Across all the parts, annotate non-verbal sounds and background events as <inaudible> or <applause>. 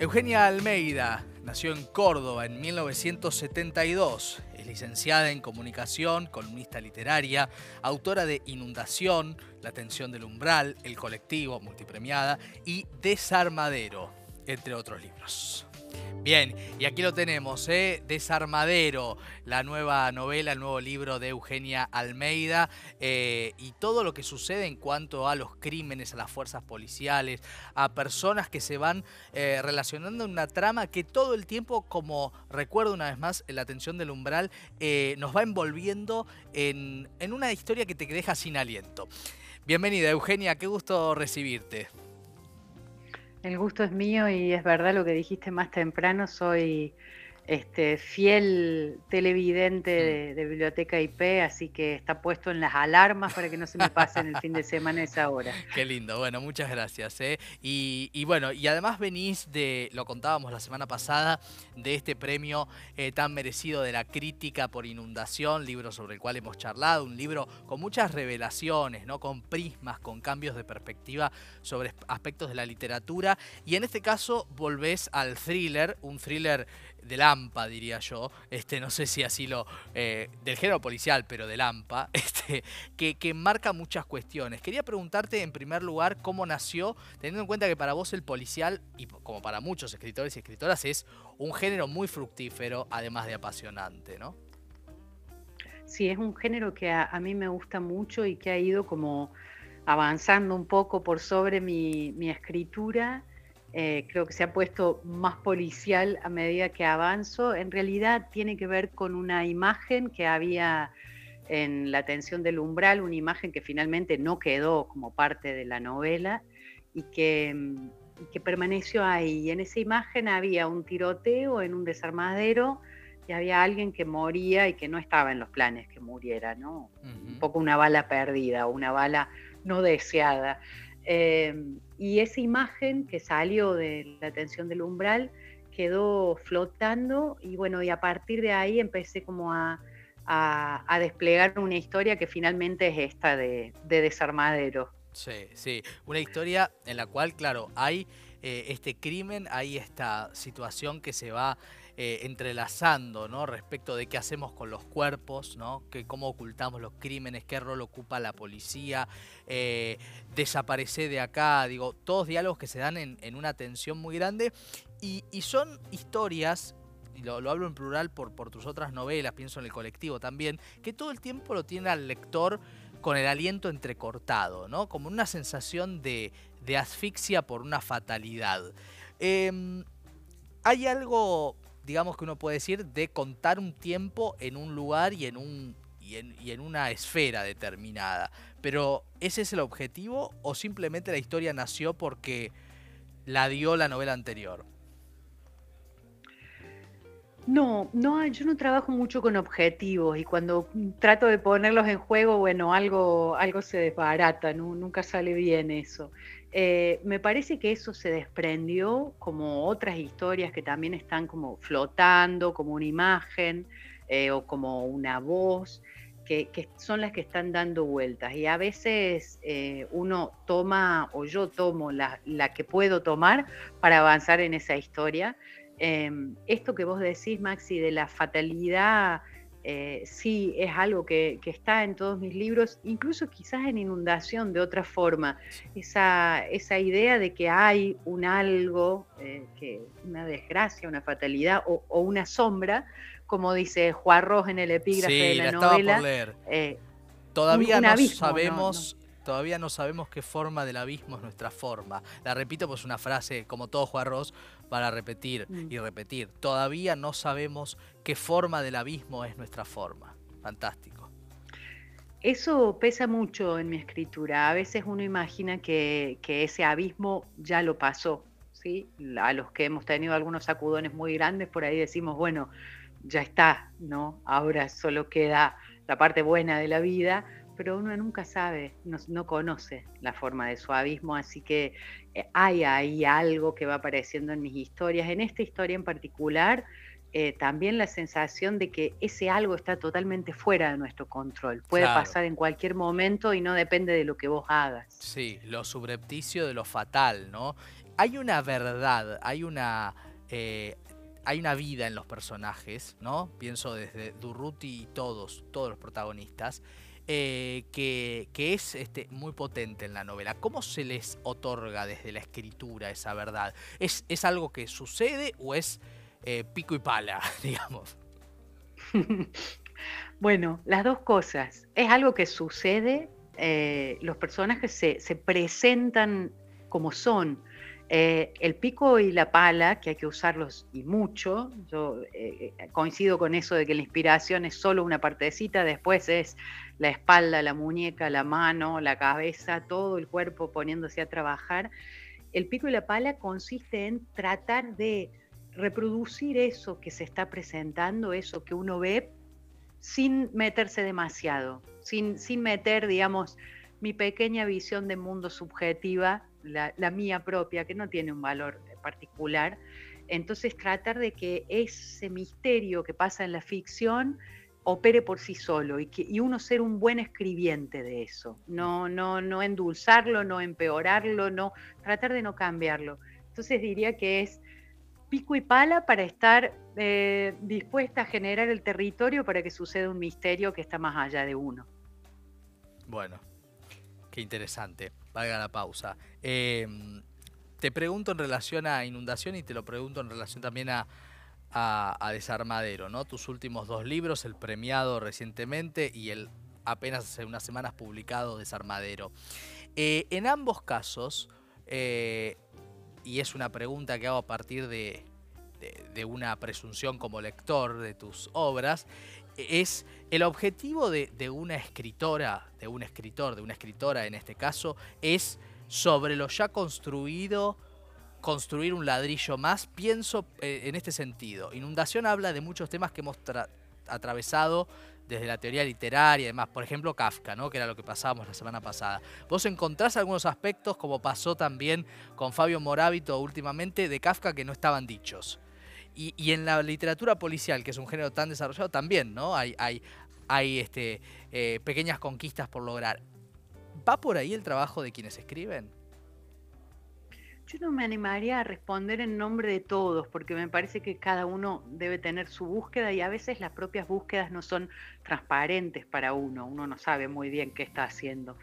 Eugenia Almeida nació en Córdoba en 1972. Es licenciada en comunicación, columnista literaria, autora de Inundación, La tensión del umbral, El colectivo, multipremiada y Desarmadero, entre otros libros. Bien, y aquí lo tenemos, ¿eh? Desarmadero, la nueva novela, el nuevo libro de Eugenia Almeida, eh, y todo lo que sucede en cuanto a los crímenes, a las fuerzas policiales, a personas que se van eh, relacionando en una trama que todo el tiempo, como recuerdo una vez más, la atención del umbral, eh, nos va envolviendo en, en una historia que te deja sin aliento. Bienvenida, Eugenia, qué gusto recibirte. El gusto es mío y es verdad lo que dijiste más temprano, soy este, fiel televidente de, de, Biblioteca IP, así que está puesto en las alarmas para que no se me pasen el fin de semana esa hora. <laughs> Qué lindo, bueno, muchas gracias. ¿eh? Y, y, bueno, y además venís de, lo contábamos la semana pasada, de este premio eh, tan merecido de la crítica por inundación, libro sobre el cual hemos charlado, un libro con muchas revelaciones, ¿no? con prismas, con cambios de perspectiva sobre aspectos de la literatura. Y en este caso volvés al thriller, un thriller de Lampa, diría yo, este, no sé si así lo, eh, del género policial, pero de Lampa, <laughs> este, que, que, marca muchas cuestiones. Quería preguntarte en primer lugar cómo nació, teniendo en cuenta que para vos el policial, y como para muchos escritores y escritoras, es un género muy fructífero, además de apasionante, ¿no? Sí, es un género que a, a mí me gusta mucho y que ha ido como avanzando un poco por sobre mi, mi escritura eh, creo que se ha puesto más policial a medida que avanzo. En realidad tiene que ver con una imagen que había en La tensión del umbral, una imagen que finalmente no quedó como parte de la novela y que, que permaneció ahí. Y en esa imagen había un tiroteo en un desarmadero y había alguien que moría y que no estaba en los planes que muriera, ¿no? Uh -huh. Un poco una bala perdida, una bala no deseada. Eh, y esa imagen que salió de la tensión del umbral quedó flotando y bueno, y a partir de ahí empecé como a, a, desplegar una historia que finalmente es esta de, de, Desarmadero. Sí, sí, una historia en la cual, claro, hay eh, este crimen, hay esta situación que se va eh, entrelazando, ¿no? Respecto de qué hacemos con los cuerpos, ¿no? Que cómo ocultamos los crímenes, qué rol ocupa la policía, eh, desaparece de acá, digo, todos diálogos que se dan en, una tensión muy grande y, son historias y lo, lo, hablo en plural por, tus otras novelas, pienso en el colectivo también, que todo el tiempo lo tiene al lector con el aliento entrecortado, ¿no? Como una sensación de, asfixia por una fatalidad. Eh, hay algo digamos que uno puede decir, de contar un tiempo en un lugar y en, un, y en, y en una esfera determinada. Pero ¿ese es el objetivo o simplemente la historia nació porque la dio la novela anterior? No, no, yo no trabajo mucho con objetivos y cuando trato de ponerlos en juego, bueno, algo, algo se desbarata, nunca sale bien eso. Eh, me parece que eso se desprendió como otras historias que también están como flotando, como una imagen eh, o como una voz, que, son las que están dando vueltas. Y a veces eh, uno toma, o yo tomo la, la, que puedo tomar para avanzar en esa historia. Em, esto que vos decís, Maxi, de la fatalidad eh, sí es algo que, que, está en todos mis libros, incluso quizás en Inundación de otra forma, esa, esa idea de que hay un algo, eh, que una desgracia, una fatalidad o, o, una sombra, como dice Juarros en el epígrafe sí, de la, la novela. Por leer. Eh, Todavía un, un no abismo, sabemos... No, no todavía no sabemos qué forma del abismo es nuestra forma. La repito, pues una frase, como todo Juan Ross, para repetir mm. y repetir. Todavía no sabemos qué forma del abismo es nuestra forma. Fantástico. Eso pesa mucho en mi escritura. A veces uno imagina que, que ese abismo ya lo pasó. ¿sí? A los que hemos tenido algunos sacudones muy grandes, por ahí decimos, bueno, ya está, ¿no? Ahora solo queda la parte buena de la vida pero uno nunca sabe, no, no, conoce la forma de su abismo, así que eh, hay ahí algo que va apareciendo en mis historias. En esta historia en particular, eh, también la sensación de que ese algo está totalmente fuera de nuestro control. Puede claro. pasar en cualquier momento y no depende de lo que vos hagas. Sí, lo subrepticio de lo fatal, ¿no? hay una verdad, hay una, eh, hay una vida en los personajes, ¿no? Pienso desde Durruti y todos, todos los protagonistas. Eh, que, es este, muy potente en la novela. ¿Cómo se les otorga desde la escritura esa verdad? ¿Es, es algo que sucede o es eh, pico y pala, <laughs> digamos? <laughs> bueno, las dos cosas. Es algo que sucede, eh, los personajes se, se presentan como son. Eh, el pico y la pala, que hay que usarlos y mucho, yo eh, eh, coincido con eso de que la inspiración es solo una partecita, después es la espalda, la muñeca, la mano, la cabeza, todo el cuerpo poniéndose a trabajar. El pico y la pala consiste en tratar de reproducir eso que se está presentando, eso que uno ve, sin meterse demasiado, sin, sin meter, digamos, mi pequeña visión de mundo subjetiva la, mía propia, que no tiene un valor particular. Entonces tratar de que ese misterio que pasa en la ficción opere por sí solo y, que, y uno ser un buen escribiente de eso, no, no, no endulzarlo, no empeorarlo, no, tratar de no cambiarlo. Entonces diría que es pico y pala para estar eh, dispuesta a generar el territorio para que suceda un misterio que está más allá de uno. Bueno, qué interesante valga la pausa. Em, te pregunto en relación a inundación y te lo pregunto en relación también a, Desarmadero, ¿no? Tus últimos dos libros, el premiado recientemente y el apenas hace unas semanas publicado Desarmadero. Eh, en ambos casos, eh, y es una pregunta que hago a partir de, de, una presunción como lector de tus obras, es el objetivo de, una escritora, de un escritor, de una escritora en este caso, es sobre lo ya construido construir un ladrillo más. Pienso eh, en este sentido. Inundación habla de muchos temas que hemos atravesado desde la teoría literaria y demás. Por ejemplo, Kafka, ¿no? que era lo que pasábamos la semana pasada. ¿Vos encontrás algunos aspectos, como pasó también con Fabio Morábito últimamente, de Kafka que no estaban dichos? Y, en la literatura policial, que es un género tan desarrollado, también, ¿no? Hay, este, eh, pequeñas conquistas por lograr. ¿Va por ahí el trabajo de quienes escriben? Yo no me animaría a responder en nombre de todos, porque me parece que cada uno debe tener su búsqueda y a veces las propias búsquedas no son transparentes para uno, uno no sabe muy bien qué está haciendo.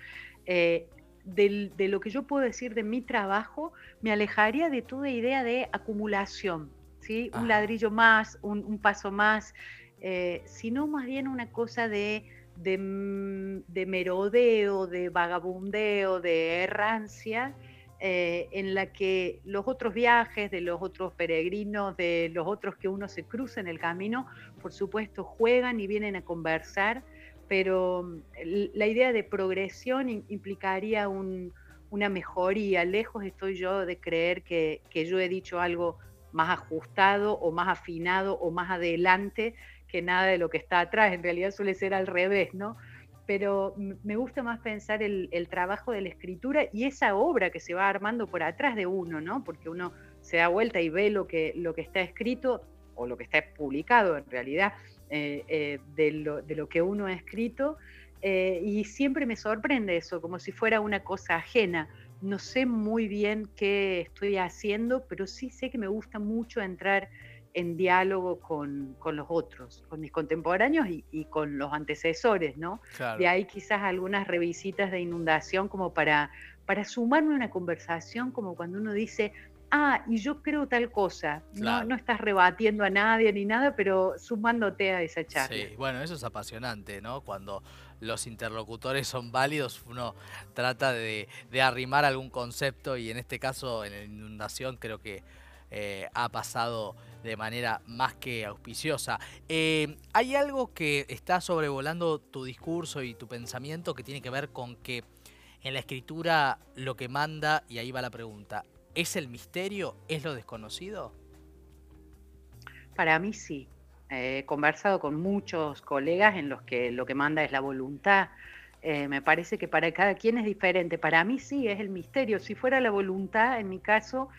Eh, de lo que yo puedo decir de mi trabajo, me alejaría de toda idea de acumulación. Un ah. ladrillo más, un, paso más, eh, sino más bien una cosa de, mm, de, merodeo, de vagabundeo, de errancia, eh, en la que los otros viajes, de los otros peregrinos, de los otros que uno se cruza en el camino, por supuesto juegan y vienen a conversar, pero mm, la idea de progresión implicaría una mejoría. Lejos estoy yo de creer que, que yo he dicho algo más ajustado o más afinado o más adelante que nada de lo que está atrás. En realidad suele ser al revés, ¿no? Pero me gusta más pensar el, trabajo de la escritura y esa obra que se va armando por atrás de uno, ¿no? Porque uno se da vuelta y ve lo que, lo que está escrito o lo que está publicado en realidad eh, eh, de, lo, de, lo, que uno ha escrito. Eh, y siempre me sorprende eso, como si fuera una cosa ajena no sé muy bien qué estoy haciendo, pero sí sé que me gusta mucho entrar en diálogo con, los otros, con mis contemporáneos y, con los antecesores, ¿no? De ahí quizás algunas revisitas de inundación como para, para sumarme a una conversación, como cuando uno dice, ah, y yo creo tal cosa. No, no estás rebatiendo a nadie ni nada, pero sumándote a esa charla. Sí, bueno, eso es apasionante, ¿no? Cuando los interlocutores son válidos, uno trata de, arrimar algún concepto y en este caso en la inundación creo que eh, ha pasado de manera más que auspiciosa. Eh, ¿Hay algo que está sobrevolando tu discurso y tu pensamiento que tiene que ver con que en la escritura lo que manda, y ahí va la pregunta, ¿es el misterio? ¿Es lo desconocido? Para mí sí. He conversado con muchos colegas en los que lo que manda es la voluntad. Eh, me parece que para cada quien es diferente. Para mí sí es el misterio. Si fuera la voluntad, en mi caso,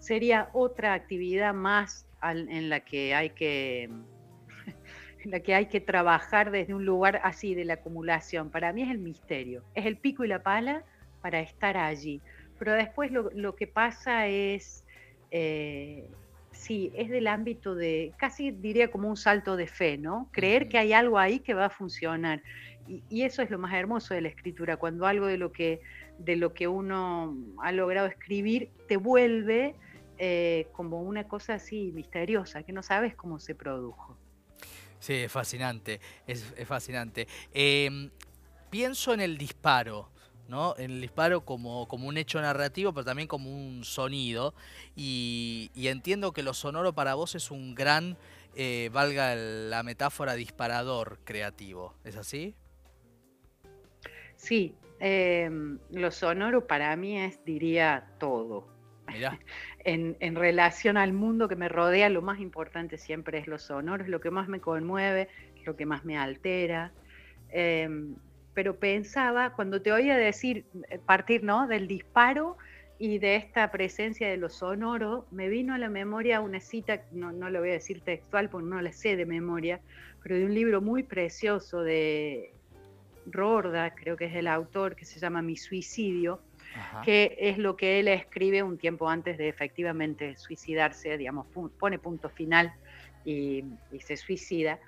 sería otra actividad más en la que hay que <laughs> en la que hay que trabajar desde un lugar así de la acumulación. Para mí es el misterio, es el pico y la pala para estar allí, pero después lo, que pasa es, eh, sí, es del ámbito de, casi diría como un salto de fe, ¿no? Creer que hay algo ahí que va a funcionar. Y, eso es lo más hermoso de la escritura, cuando algo de lo que, de lo que uno ha logrado escribir te vuelve eh, como una cosa así misteriosa, que no sabes cómo se produjo. Sí, es fascinante, es, fascinante. Em, pienso en el disparo. ¿No? En el disparo como, como un hecho narrativo, pero también como un sonido. Y, entiendo que lo sonoro para vos es un gran, eh, valga la metáfora, disparador creativo. ¿Es así? Sí, em, lo sonoro para mí es, diría, todo. <laughs> en, en, relación al mundo que me rodea, lo más importante siempre es lo sonoro, es lo que más me conmueve, lo que más me altera. Em, pero pensaba, cuando te oía decir, eh, partir ¿no? del disparo y de esta presencia de lo sonoro, me vino a la memoria una cita, no, no lo voy a decir textual porque no la sé de memoria, pero de un libro muy precioso de Rorda, creo que es el autor, que se llama Mi suicidio, que es lo que él escribe un tiempo antes de efectivamente suicidarse, digamos, pone punto final y, se suicida.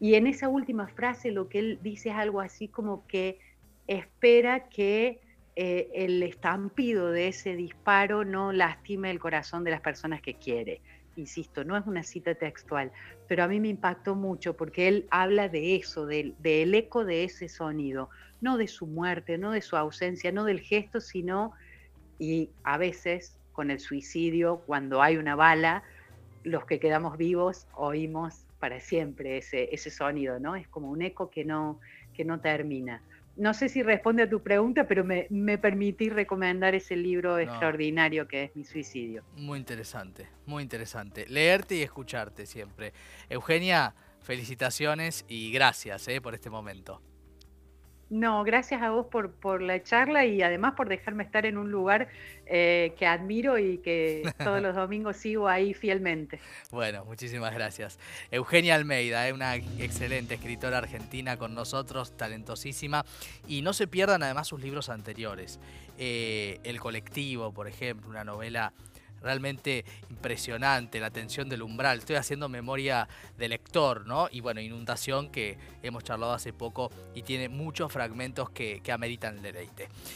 Y en esa última frase lo que él dice es algo así como que espera que eh, el estampido de ese disparo no lastime el corazón de las personas que quiere. Insisto, no es una cita textual, pero a mí me impactó mucho porque él habla de eso, del eco de ese sonido no de su muerte, no de su ausencia, no del gesto, sino, y a veces con el suicidio, cuando hay una bala, los que quedamos vivos oímos para siempre ese, ese sonido, ¿no? Es como un eco que no, que no termina. No sé si responde a tu pregunta, pero me, me permití recomendar ese libro extraordinario que es Mi suicidio. Muy interesante, muy interesante. Leerte y escucharte siempre. Eugenia, felicitaciones y gracias eh, por este momento. No, gracias a vos por, por la charla y además por dejarme estar en un lugar eh, que admiro y que <laughs> todos los domingos sigo ahí fielmente. Bueno, muchísimas gracias. Eugenia Almeida, es eh, una excelente escritora argentina con nosotros, talentosísima. Y no se pierdan además sus libros anteriores. Eh, El colectivo, por ejemplo, una novela realmente impresionante, la tensión del umbral. Estoy haciendo memoria de lector, ¿no? Y bueno, Inundación, que hemos charlado hace poco y tiene muchos fragmentos que, ameritan el deleite.